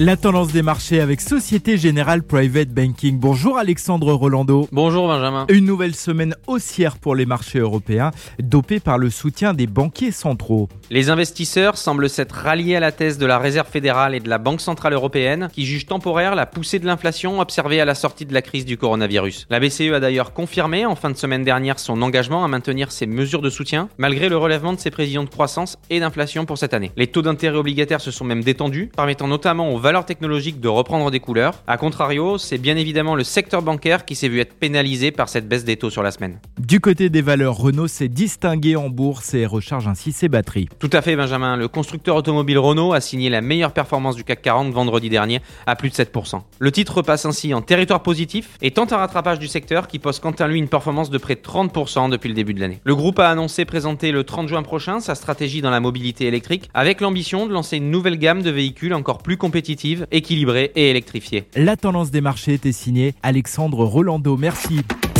La tendance des marchés avec Société Générale Private Banking. Bonjour Alexandre Rolando. Bonjour Benjamin. Une nouvelle semaine haussière pour les marchés européens, dopée par le soutien des banquiers centraux. Les investisseurs semblent s'être ralliés à la thèse de la Réserve fédérale et de la Banque centrale européenne, qui jugent temporaire la poussée de l'inflation observée à la sortie de la crise du coronavirus. La BCE a d'ailleurs confirmé en fin de semaine dernière son engagement à maintenir ses mesures de soutien, malgré le relèvement de ses prévisions de croissance et d'inflation pour cette année. Les taux d'intérêt obligataires se sont même détendus, permettant notamment aux valeurs technologiques de reprendre des couleurs. A contrario, c'est bien évidemment le secteur bancaire qui s'est vu être pénalisé par cette baisse des taux sur la semaine. Du côté des valeurs, Renault s'est distingué en bourse et recharge ainsi ses batteries. Tout à fait Benjamin, le constructeur automobile Renault a signé la meilleure performance du CAC 40 vendredi dernier à plus de 7%. Le titre repasse ainsi en territoire positif et tente un rattrapage du secteur qui pose quant à lui une performance de près de 30% depuis le début de l'année. Le groupe a annoncé présenter le 30 juin prochain sa stratégie dans la mobilité électrique avec l'ambition de lancer une nouvelle gamme de véhicules encore plus compétitifs équilibré et électrifié. La tendance des marchés était signée Alexandre Rolando. Merci.